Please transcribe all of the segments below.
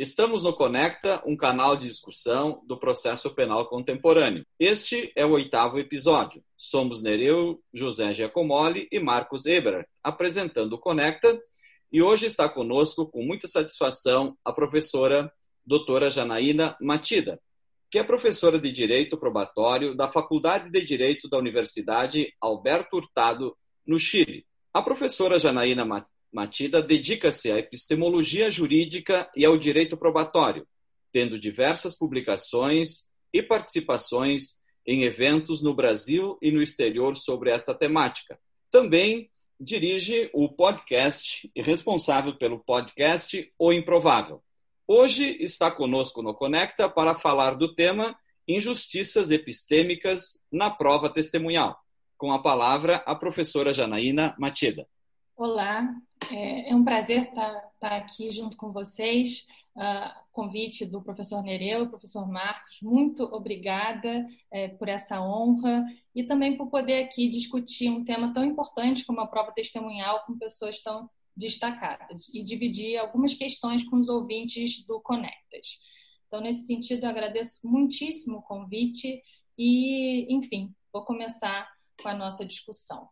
Estamos no Conecta, um canal de discussão do processo penal contemporâneo. Este é o oitavo episódio. Somos Nereu, José Giacomoli e Marcos Eber, apresentando o Conecta, e hoje está conosco, com muita satisfação, a professora doutora Janaína Matida, que é professora de Direito Probatório da Faculdade de Direito da Universidade Alberto Hurtado, no Chile. A professora Janaína Matida dedica-se à epistemologia jurídica e ao direito probatório, tendo diversas publicações e participações em eventos no Brasil e no exterior sobre esta temática. Também dirige o podcast e responsável pelo podcast O Improvável. Hoje está conosco no Conecta para falar do tema Injustiças Epistêmicas na Prova Testemunhal. Com a palavra, a professora Janaína Matida. Olá, é, é um prazer estar, estar, aqui junto com vocês. Uh, convite do professor Nereu, professor Marcos, muito obrigada é, por essa honra e também por poder aqui discutir um tema tão importante como a prova testemunhal com pessoas tão destacadas e dividir algumas questões com os ouvintes do Conectas. Então, nesse sentido, agradeço muitíssimo o convite e, enfim, vou começar com a nossa discussão.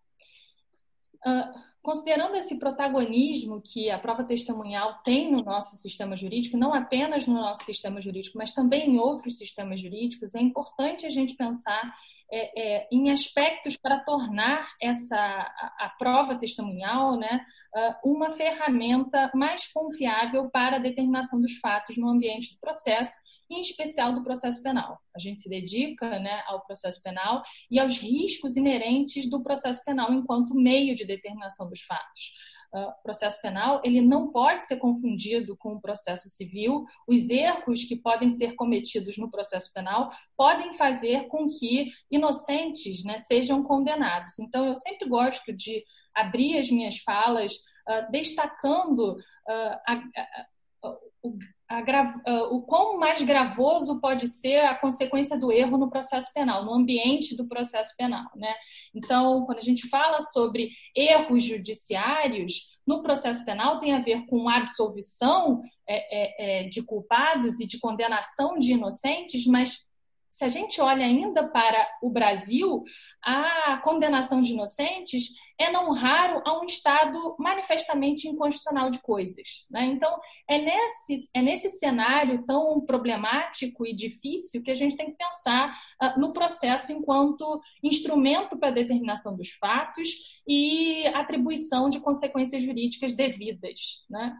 Uh, considerando esse protagonismo que a prova testemunhal tem no nosso sistema jurídico, não apenas no nosso sistema jurídico, mas também em outros sistemas jurídicos, é importante a gente pensar é, é, em aspectos para tornar essa a, a prova testemunhal né, uh, uma ferramenta mais confiável para a determinação dos fatos no ambiente do processo, em especial do processo penal. A gente se dedica né, ao processo penal e aos riscos inerentes do processo penal enquanto meio de determinação dos fatos. Uh, processo penal ele não pode ser confundido com o processo civil. Os erros que podem ser cometidos no processo penal podem fazer com que inocentes né, sejam condenados. Então, eu sempre gosto de abrir as minhas falas uh, destacando uh, a, a, o uh, o quão mais gravoso pode ser a consequência do erro no processo penal, no ambiente do processo penal. Né? Então, quando a gente fala sobre erros judiciários, no processo penal tem a ver com absolvição é, é, é, de culpados e de condenação de inocentes, mas se a gente olha ainda para o Brasil, a condenação de inocentes é não raro a um estado manifestamente inconstitucional de coisas. Né? Então, é nesse, é nesse cenário tão problemático e difícil que a gente tem que pensar uh, no processo enquanto instrumento para a determinação dos fatos e atribuição de consequências jurídicas devidas. Né?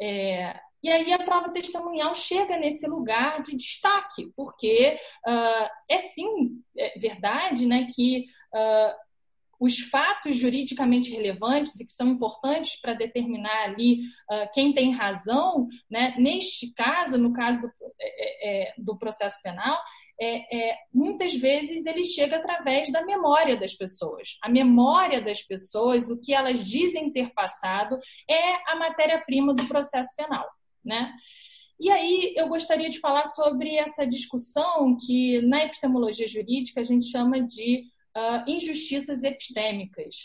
É, e aí a prova testemunhal chega nesse lugar de destaque, porque uh, é sim é verdade né, que uh, os fatos juridicamente relevantes e que são importantes para determinar ali uh, quem tem razão, né, neste caso, no caso do, é, é, do processo penal, é, é, muitas vezes ele chega através da memória das pessoas. A memória das pessoas, o que elas dizem ter passado, é a matéria-prima do processo penal né? E aí eu gostaria de falar sobre essa discussão que na epistemologia jurídica a gente chama de uh, injustiças epistêmicas.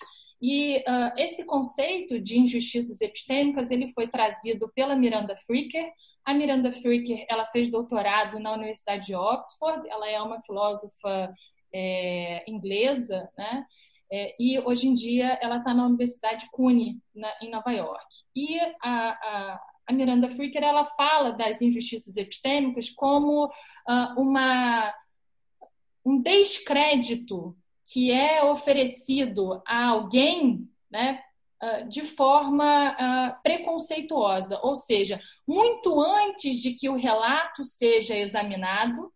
E uh, esse conceito de injustiças epistêmicas ele foi trazido pela Miranda Fricker. A Miranda Fricker ela fez doutorado na Universidade de Oxford. Ela é uma filósofa é, inglesa, né? É, e hoje em dia ela está na Universidade CUNY na, em Nova York. E a, a a Miranda Fricker ela fala das injustiças epistêmicas como uh, uma, um descrédito que é oferecido a alguém né, uh, de forma uh, preconceituosa, ou seja, muito antes de que o relato seja examinado,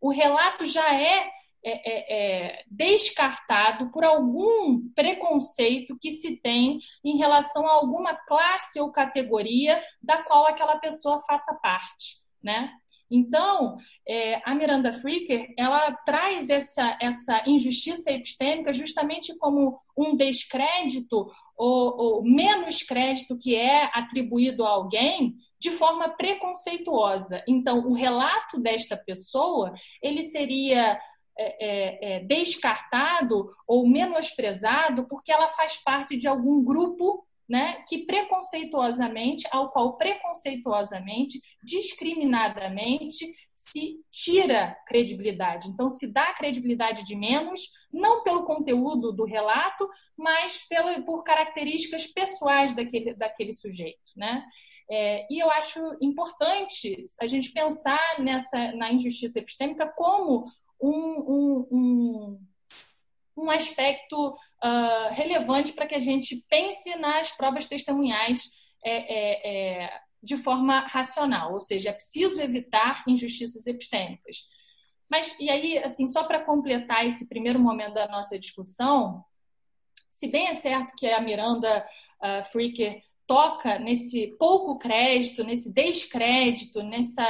o relato já é é, é, é, descartado por algum preconceito que se tem em relação a alguma classe ou categoria da qual aquela pessoa faça parte, né? Então, é, a Miranda Fricker, ela traz essa, essa injustiça epistêmica justamente como um descrédito ou, ou menos crédito que é atribuído a alguém de forma preconceituosa. Então, o relato desta pessoa, ele seria é, é, é, descartado ou menosprezado porque ela faz parte de algum grupo né, que preconceituosamente, ao qual preconceituosamente, discriminadamente se tira credibilidade. Então, se dá credibilidade de menos, não pelo conteúdo do relato, mas pelo, por características pessoais daquele, daquele sujeito. Né? É, e eu acho importante a gente pensar nessa, na injustiça epistêmica como um, um, um um aspecto uh, relevante para que a gente pense nas provas testemunhais é, é, é, de forma racional, ou seja, é preciso evitar injustiças epistêmicas. Mas, e aí, assim, só para completar esse primeiro momento da nossa discussão, se bem é certo que a Miranda uh, Freaker toca nesse pouco crédito, nesse descrédito, nessa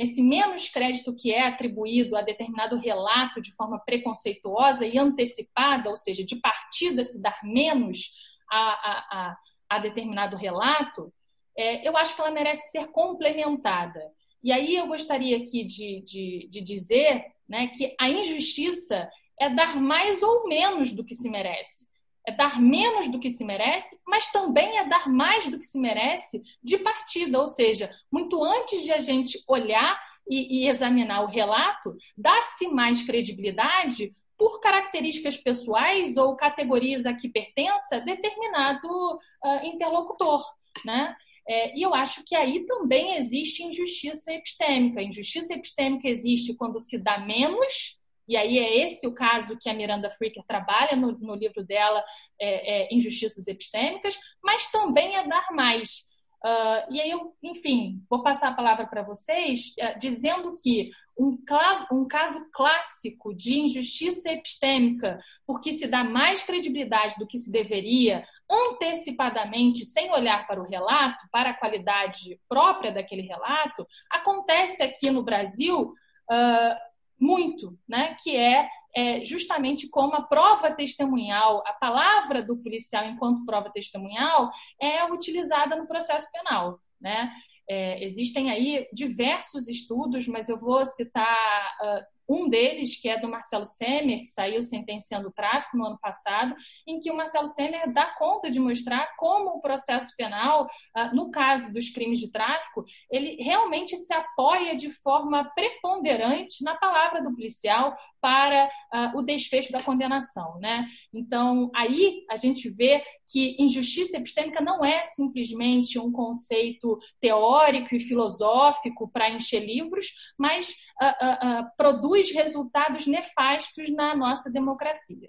nesse menos crédito que é atribuído a determinado relato de forma preconceituosa e antecipada, ou seja, de partida se dar menos a, a, a, a determinado relato, é, eu acho que ela merece ser complementada. E aí eu gostaria aqui de, de, de dizer né, que a injustiça é dar mais ou menos do que se merece é dar menos do que se merece, mas também é dar mais do que se merece de partida, ou seja, muito antes de a gente olhar e, e examinar o relato, dá-se mais credibilidade por características pessoais ou categorias a que pertença determinado uh, interlocutor, né? É, e eu acho que aí também existe injustiça epistêmica. Injustiça epistêmica existe quando se dá menos e aí é esse o caso que a Miranda Freaker trabalha no, no livro dela, é, é, Injustiças Epistêmicas, mas também é dar mais. Uh, e aí, eu, enfim, vou passar a palavra para vocês, uh, dizendo que um caso, um caso clássico de injustiça epistêmica, porque se dá mais credibilidade do que se deveria, antecipadamente, sem olhar para o relato, para a qualidade própria daquele relato, acontece aqui no Brasil. Uh, muito, né? que é, é, justamente como a prova testemunhal, a palavra do policial enquanto prova testemunhal é utilizada no processo penal. Né? É, existem aí diversos estudos, mas eu vou citar uh, um deles, que é do Marcelo Semer, que saiu sentenciando o tráfico no ano passado, em que o Marcelo Semer dá conta de mostrar como o processo penal, ah, no caso dos crimes de tráfico, ele realmente se apoia de forma preponderante na palavra do policial para uh, o desfecho da condenação. Né? Então, aí a gente vê que injustiça epistêmica não é simplesmente um conceito teórico e filosófico para encher livros, mas uh, uh, produz produz resultados nefastos na nossa democracia.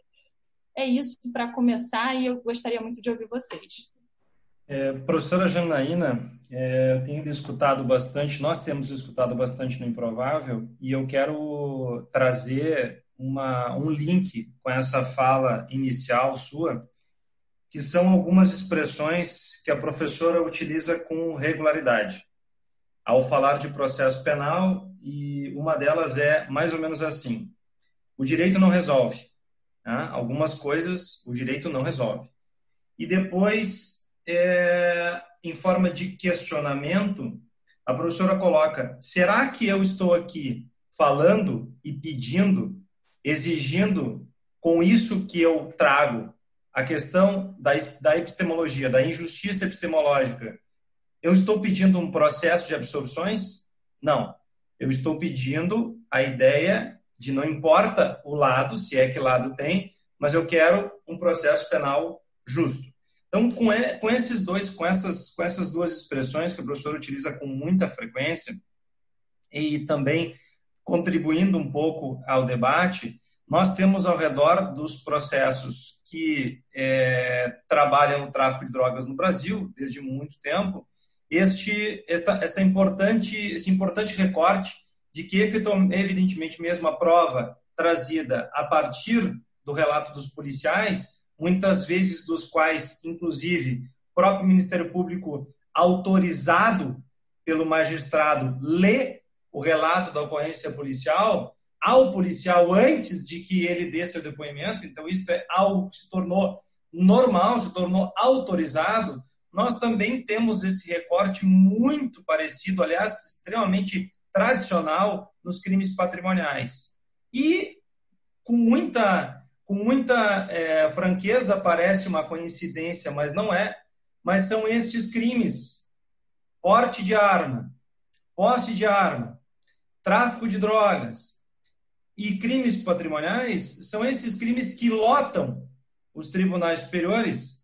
É isso para começar e eu gostaria muito de ouvir vocês. É, professora Janaína, é, eu tenho escutado bastante, nós temos escutado bastante no Improvável e eu quero trazer uma, um link com essa fala inicial sua, que são algumas expressões que a professora utiliza com regularidade. Ao falar de processo penal, e uma delas é mais ou menos assim: o direito não resolve. Né? Algumas coisas o direito não resolve. E depois, é, em forma de questionamento, a professora coloca: será que eu estou aqui falando e pedindo, exigindo com isso que eu trago a questão da, da epistemologia, da injustiça epistemológica, eu estou pedindo um processo de absorções? Não. Eu estou pedindo a ideia de não importa o lado, se é que lado tem, mas eu quero um processo penal justo. Então, com, com esses dois, com essas, com essas duas expressões que o professor utiliza com muita frequência e também contribuindo um pouco ao debate, nós temos ao redor dos processos que é, trabalham no tráfico de drogas no Brasil desde muito tempo este esta, esta importante esse importante recorte de que evidentemente mesmo a prova trazida a partir do relato dos policiais muitas vezes dos quais inclusive o próprio Ministério Público autorizado pelo magistrado lê o relato da ocorrência policial ao policial antes de que ele dê seu depoimento. Então isso é algo que se tornou normal se tornou autorizado nós também temos esse recorte muito parecido, aliás, extremamente tradicional nos crimes patrimoniais. E com muita, com muita é, franqueza parece uma coincidência, mas não é. mas são estes crimes: porte de arma, posse de arma, tráfico de drogas e crimes patrimoniais, são esses crimes que lotam os tribunais superiores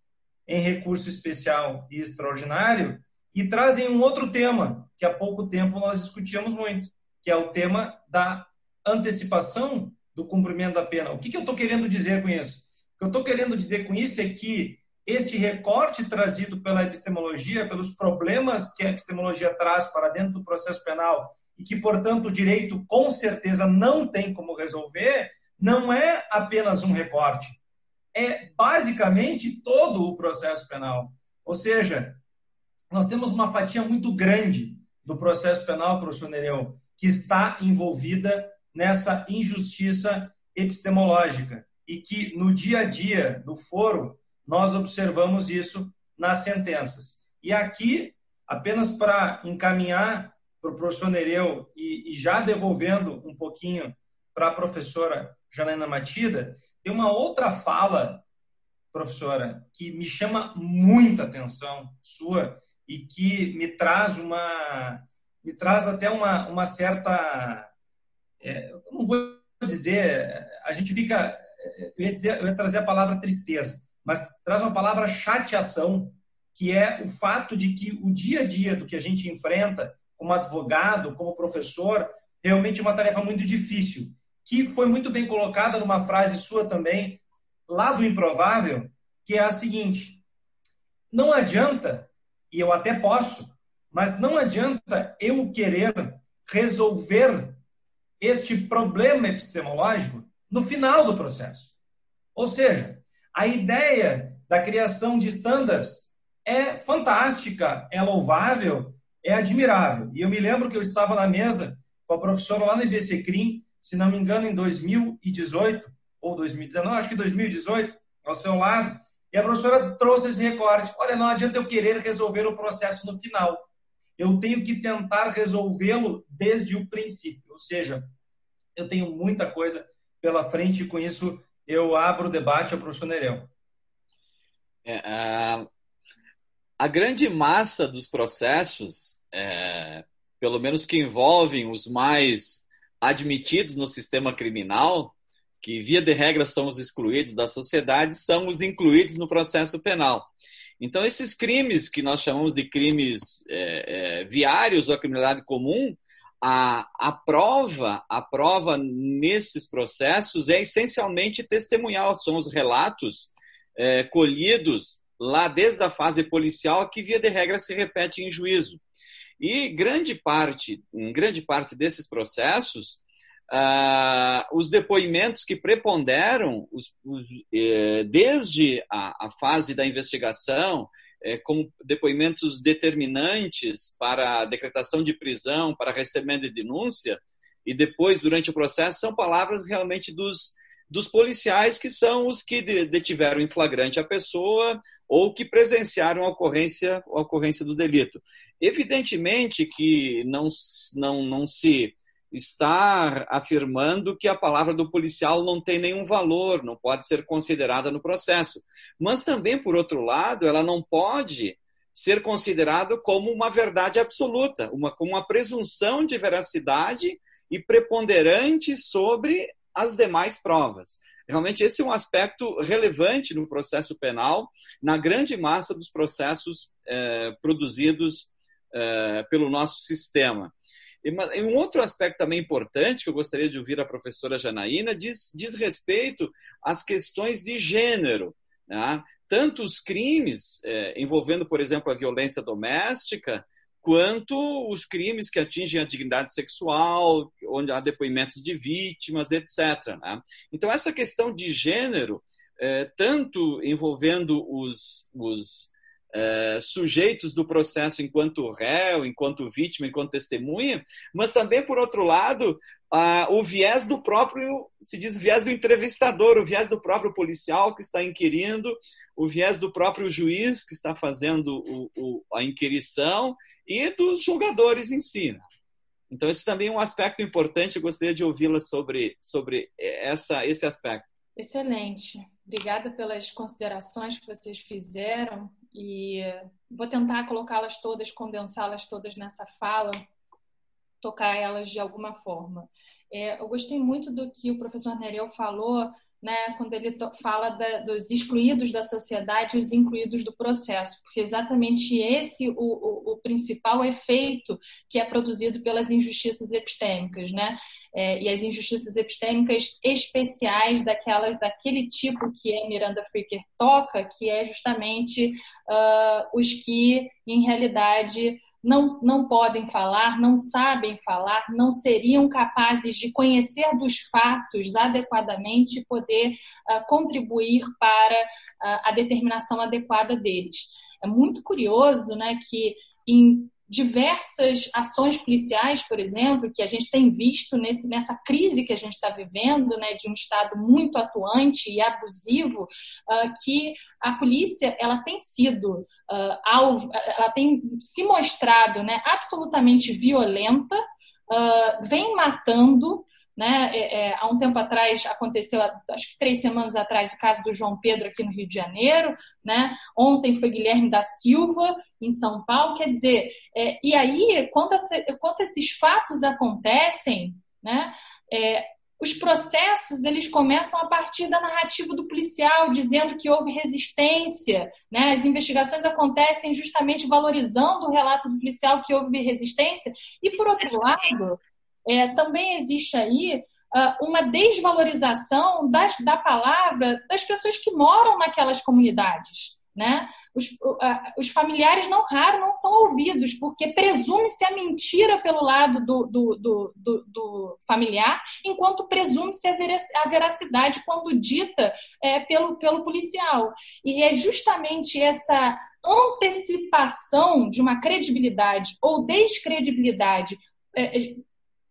em recurso especial e extraordinário e trazem um outro tema que há pouco tempo nós discutíamos muito, que é o tema da antecipação do cumprimento da pena. O que, que eu estou querendo dizer com isso? O que eu estou querendo dizer com isso é que este recorte trazido pela epistemologia, pelos problemas que a epistemologia traz para dentro do processo penal e que, portanto, o direito com certeza não tem como resolver, não é apenas um recorte. É basicamente todo o processo penal. Ou seja, nós temos uma fatia muito grande do processo penal, professor Nereu, que está envolvida nessa injustiça epistemológica e que no dia a dia do foro nós observamos isso nas sentenças. E aqui, apenas para encaminhar para o professor Nereu e, e, já devolvendo um pouquinho para a professora Janaina Matida, tem uma outra fala, professora, que me chama muita atenção sua e que me traz uma me traz até uma, uma certa é, eu não vou dizer a gente fica eu ia, dizer, eu ia trazer a palavra tristeza mas traz uma palavra chateação que é o fato de que o dia a dia do que a gente enfrenta como advogado como professor realmente é uma tarefa muito difícil que foi muito bem colocada numa frase sua também lá do improvável que é a seguinte não adianta e eu até posso, mas não adianta eu querer resolver este problema epistemológico no final do processo. Ou seja, a ideia da criação de standards é fantástica, é louvável, é admirável. E eu me lembro que eu estava na mesa com a professora lá no IBC CRIM, se não me engano, em 2018 ou 2019, acho que 2018, ao seu lado, e a professora trouxe esse recorte. Olha, não adianta eu querer resolver o processo no final. Eu tenho que tentar resolvê-lo desde o princípio. Ou seja, eu tenho muita coisa pela frente e com isso eu abro o debate ao professor Nereu. É, a, a, grande massa dos processos, é, pelo menos que envolvem os mais admitidos no sistema criminal, que via de regra são os excluídos da sociedade, são os incluídos no processo penal. Então, esses crimes que nós chamamos de crimes é, é, viários ou a criminalidade comum, a, a prova, a prova nesses processos é essencialmente testemunhal, são os relatos é, colhidos lá desde a fase policial que via de regra se repete em juízo. E grande parte, em grande parte desses processos, Uh, os depoimentos que preponderam os, os, eh, desde a, a, fase da investigação, eh, como depoimentos determinantes para a decretação de prisão, para recebimento de denúncia, e depois, durante o processo, são palavras realmente dos, dos policiais que são os que detiveram em flagrante a pessoa ou que presenciaram a ocorrência, a ocorrência do delito. Evidentemente que não, não, não se estar afirmando que a palavra do policial não tem nenhum valor, não pode ser considerada no processo. Mas também, por outro lado, ela não pode ser considerada como uma verdade absoluta, uma, como uma presunção de veracidade e preponderante sobre as demais provas. Realmente, esse é um aspecto relevante no processo penal, na grande massa dos processos eh, produzidos eh, pelo nosso sistema. E um outro aspecto também importante que eu gostaria de ouvir a professora Janaína diz, diz respeito às questões de gênero. Né? Tanto os crimes é, envolvendo, por exemplo, a violência doméstica, quanto os crimes que atingem a dignidade sexual, onde há depoimentos de vítimas, etc. Né? Então, essa questão de gênero, é, tanto envolvendo os, os é, sujeitos do processo enquanto réu, enquanto vítima, enquanto testemunha, mas também, por outro lado, a, o viés do próprio, se diz viés do entrevistador, o viés do próprio policial que está inquirindo, o viés do próprio juiz que está fazendo o, o, a inquirição e dos julgadores em si. Né? Então, esse também é um aspecto importante, eu gostaria de ouvi-la sobre, sobre essa, esse aspecto. Excelente. Obrigada pelas considerações que vocês fizeram e vou tentar colocá-las todas, condensá-las todas nessa fala, tocar elas de alguma forma. É, eu gostei muito do que o professor Nereu falou né, quando ele fala da, dos excluídos da sociedade e os incluídos do processo, porque exatamente esse o, o, o, principal efeito que é produzido pelas injustiças epistêmicas, né? É, e as injustiças epistêmicas especiais daquela, daquele tipo que a Miranda Fricker toca, que é justamente uh, os que, em realidade, não, não podem falar, não sabem falar, não seriam capazes de conhecer dos fatos adequadamente e poder uh, contribuir para uh, a determinação adequada deles. É muito curioso né, que em diversas ações policiais, por exemplo, que a gente tem visto nesse, nessa crise que a gente está vivendo, né, de um Estado muito atuante e abusivo, uh, que a polícia ela tem sido uh, alvo, ela tem se mostrado né, absolutamente violenta, uh, vem matando né? É, é, há um tempo atrás aconteceu, acho que três semanas atrás, o caso do João Pedro aqui no Rio de Janeiro. Né? Ontem foi Guilherme da Silva em São Paulo. Quer dizer, é, e aí, quando, quando, esses fatos acontecem, né? É, os processos eles começam a partir da narrativa do policial, dizendo que houve resistência. Né? As investigações acontecem justamente valorizando o relato do policial que houve resistência. E, por outro lado, é, também existe aí uh, uma desvalorização das, da palavra das pessoas que moram naquelas comunidades. Né? Os, uh, os, familiares não raro não são ouvidos, porque presume-se a mentira pelo lado do, do, do, do, familiar, enquanto presume-se a veracidade quando dita é, pelo, pelo policial. E é justamente essa antecipação de uma credibilidade ou descredibilidade é,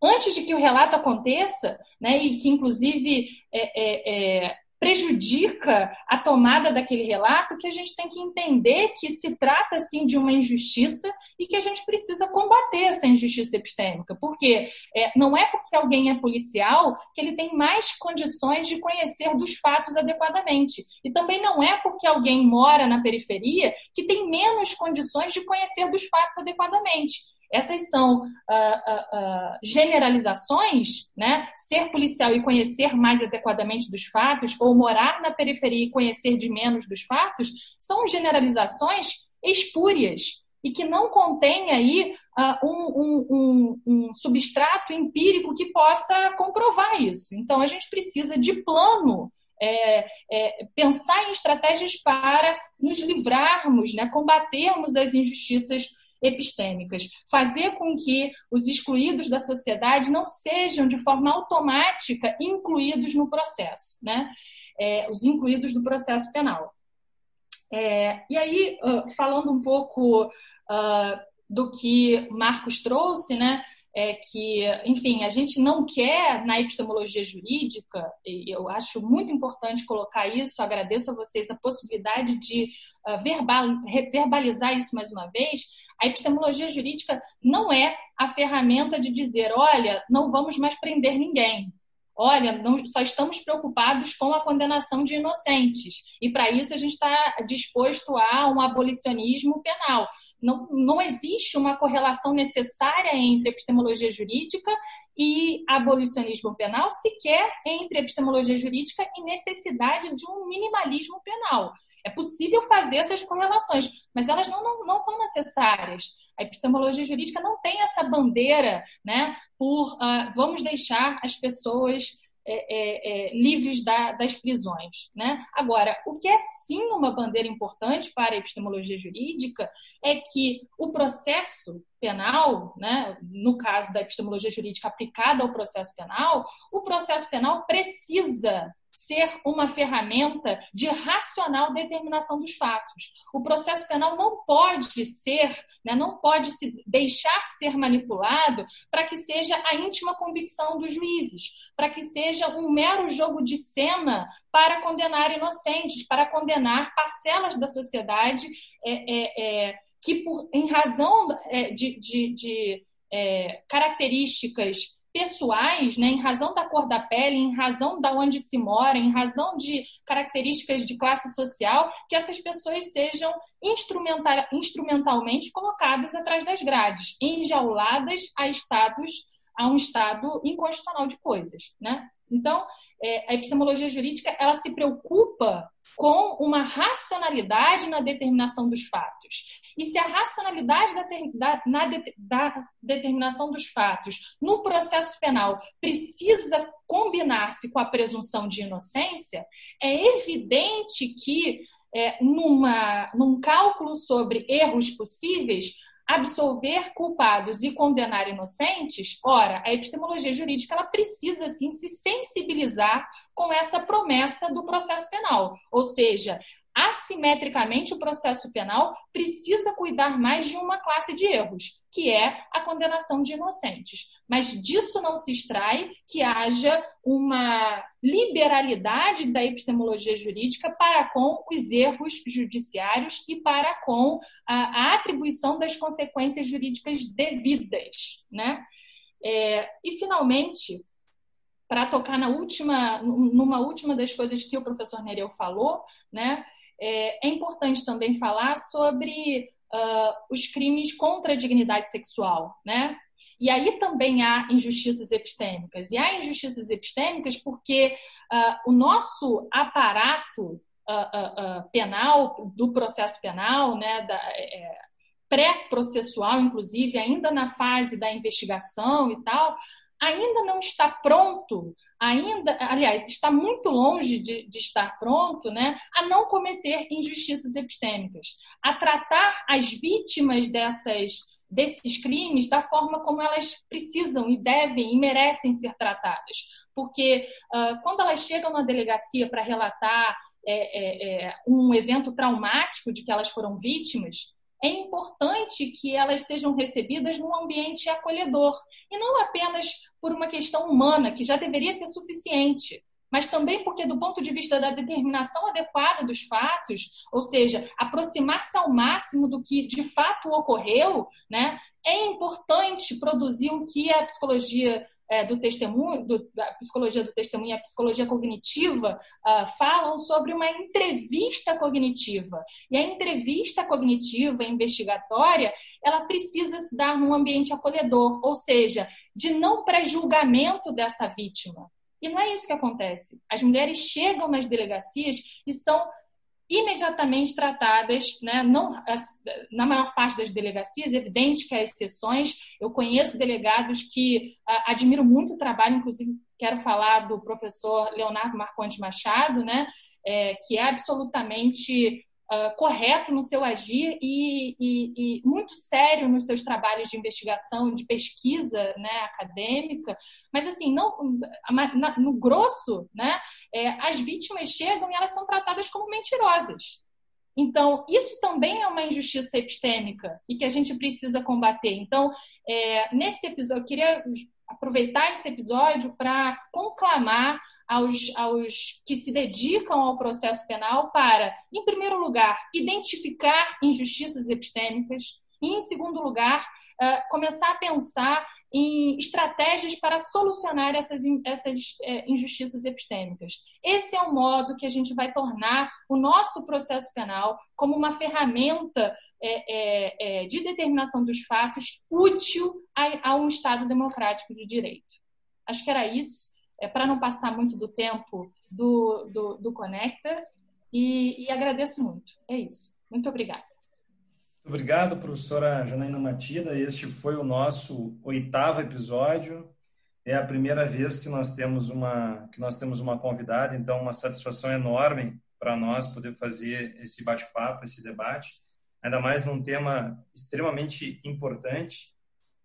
antes de que o relato aconteça, né, e que inclusive é, é, é, prejudica a tomada daquele relato, que a gente tem que entender que se trata sim de uma injustiça e que a gente precisa combater essa injustiça epistêmica, porque é, não é porque alguém é policial que ele tem mais condições de conhecer dos fatos adequadamente, e também não é porque alguém mora na periferia que tem menos condições de conhecer dos fatos adequadamente. Essas são uh, uh, uh, generalizações, né? Ser policial e conhecer mais adequadamente dos fatos, ou morar na periferia e conhecer de menos dos fatos, são generalizações espúrias e que não contém aí um, um, um, um substrato empírico que possa comprovar isso. Então, a gente precisa de plano é, é, pensar em estratégias para nos livrarmos, né, combatermos as injustiças epistêmicas, fazer com que os excluídos da sociedade não sejam de forma automática incluídos no processo, né? É, os incluídos do processo penal. É, e aí, falando um pouco uh, do que Marcos trouxe, né? É que, enfim, a gente não quer na epistemologia jurídica, e eu acho muito importante colocar isso, agradeço a vocês a possibilidade de verbal, verbalizar isso mais uma vez. A epistemologia jurídica não é a ferramenta de dizer, olha, não vamos mais prender ninguém olha, não, só estamos preocupados com a condenação de inocentes. E para isso a gente está disposto a um abolicionismo penal. Não, não existe uma correlação necessária entre epistemologia jurídica e abolicionismo penal, sequer entre epistemologia jurídica e necessidade de um minimalismo penal. É possível fazer essas correlações, mas elas não, não, não são necessárias. A epistemologia jurídica não tem essa bandeira né, por uh, vamos deixar as pessoas é, é, é, livres da, das prisões. Né? Agora, o que é sim uma bandeira importante para a epistemologia jurídica é que o processo penal, né, no caso da epistemologia jurídica aplicada ao processo penal, o processo penal precisa ser uma ferramenta de racional determinação dos fatos. O processo penal não pode ser, né, não pode se deixar ser manipulado para que seja a íntima convicção dos juízes, para que seja um mero jogo de cena para condenar inocentes, para condenar parcelas da sociedade é, é, é, que, por, em razão é, de, de, de é, características pessoais, né, em razão da cor da pele, em razão da onde se mora, em razão de características de classe social, que essas pessoas sejam instrumental, instrumentalmente colocadas atrás das grades, enjauladas a estados a um estado inconstitucional de coisas, né? Então, é, a epistemologia jurídica ela se preocupa com uma racionalidade na determinação dos fatos. E se a racionalidade da, da, na de, da determinação dos fatos no processo penal precisa combinar-se com a presunção de inocência, é evidente que é, numa, num cálculo sobre erros possíveis, absolver culpados e condenar inocentes, ora, a epistemologia jurídica ela precisa sim se sensibilizar com essa promessa do processo penal, ou seja, assimetricamente o processo penal precisa cuidar mais de uma classe de erros, que é a condenação de inocentes. Mas disso não se extrai que haja uma liberalidade da epistemologia jurídica para com os erros judiciários e para com a, atribuição das consequências jurídicas devidas. Né? É, e, finalmente, para tocar na última, numa última das coisas que o professor Nereu falou, né, é, é importante também falar sobre uh, os crimes contra a dignidade sexual, né? E aí também há injustiças epistêmicas. E há injustiças epistêmicas porque uh, o nosso aparato uh, penal, do processo penal, né, é, pré-processual, inclusive, ainda na fase da investigação e tal, ainda não está pronto ainda, aliás, está muito longe de, de, estar pronto né, a não cometer injustiças epistêmicas, a tratar as vítimas dessas, desses crimes da forma como elas precisam e devem e merecem ser tratadas. Porque uh, quando elas chegam na delegacia para relatar é, é, é, um evento traumático de que elas foram vítimas, é importante que elas sejam recebidas num ambiente acolhedor e não apenas por uma questão humana, que já deveria ser suficiente, mas também porque, do ponto de vista da determinação adequada dos fatos, ou seja, aproximar-se ao máximo do que de fato ocorreu, né, é importante produzir o que a psicologia é, do testemunho, do, da psicologia do testemunho e a psicologia cognitiva uh, falam sobre uma entrevista cognitiva. E a entrevista cognitiva investigatória, ela precisa se dar num ambiente acolhedor, ou seja, de não pré-julgamento dessa vítima. E não é isso que acontece. As mulheres chegam nas delegacias e são imediatamente tratadas, né? não, na maior parte das delegacias, é evidente que há exceções. Eu conheço delegados que admiro muito o trabalho, inclusive quero falar do professor Leonardo Marcondes Machado, né? É, que é absolutamente uh, correto no seu agir e, e, e, muito sério nos seus trabalhos de investigação, de pesquisa né, acadêmica, mas assim, não, na, no grosso, né, é, as vítimas chegam e elas são tratadas como mentirosas. Então, isso também é uma injustiça epistêmica e que a gente precisa combater. Então, é, nesse episódio, eu queria aproveitar esse episódio para conclamar aos, aos que se dedicam ao processo penal para, em primeiro lugar, identificar injustiças epistêmicas, e, em segundo lugar, uh, começar a pensar em estratégias para solucionar essas, essas uh, injustiças epistêmicas. Esse é o modo que a gente vai tornar o nosso processo penal como uma ferramenta é, é, de determinação dos fatos útil a, a um Estado democrático de direito. Acho que era isso é, para não passar muito do tempo do, do, do Conecta. E, e agradeço muito. É isso. Muito obrigada. Obrigado, professora Janaína Matida. Este foi o nosso oitavo episódio. É a primeira vez que nós temos uma que nós temos uma convidada, então uma satisfação enorme para nós poder fazer esse bate-papo, esse debate, ainda mais num tema extremamente importante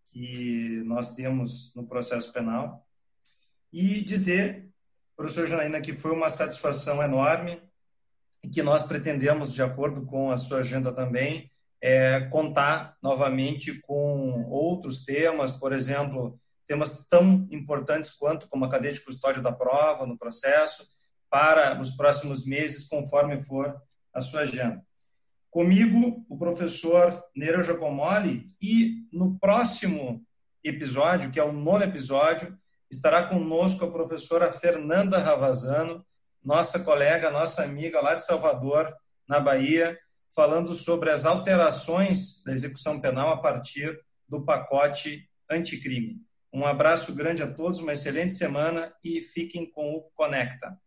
que nós temos no processo penal, e dizer, professor Janaína, que foi uma satisfação enorme e que nós pretendemos, de acordo com a sua agenda também, é, contar novamente com outros temas, por exemplo, temas tão importantes quanto como a cadeia de custódia da prova no processo, para os próximos meses, conforme for a sua agenda. Comigo, o professor Nereu Giacomoli, e no próximo episódio, que é o nono episódio, estará conosco a professora Fernanda Ravazano, nossa colega, nossa amiga lá de Salvador, na Bahia, falando sobre as alterações da execução penal a partir do pacote anticrime. Um abraço grande a todos, uma excelente semana e fiquem com o Conecta.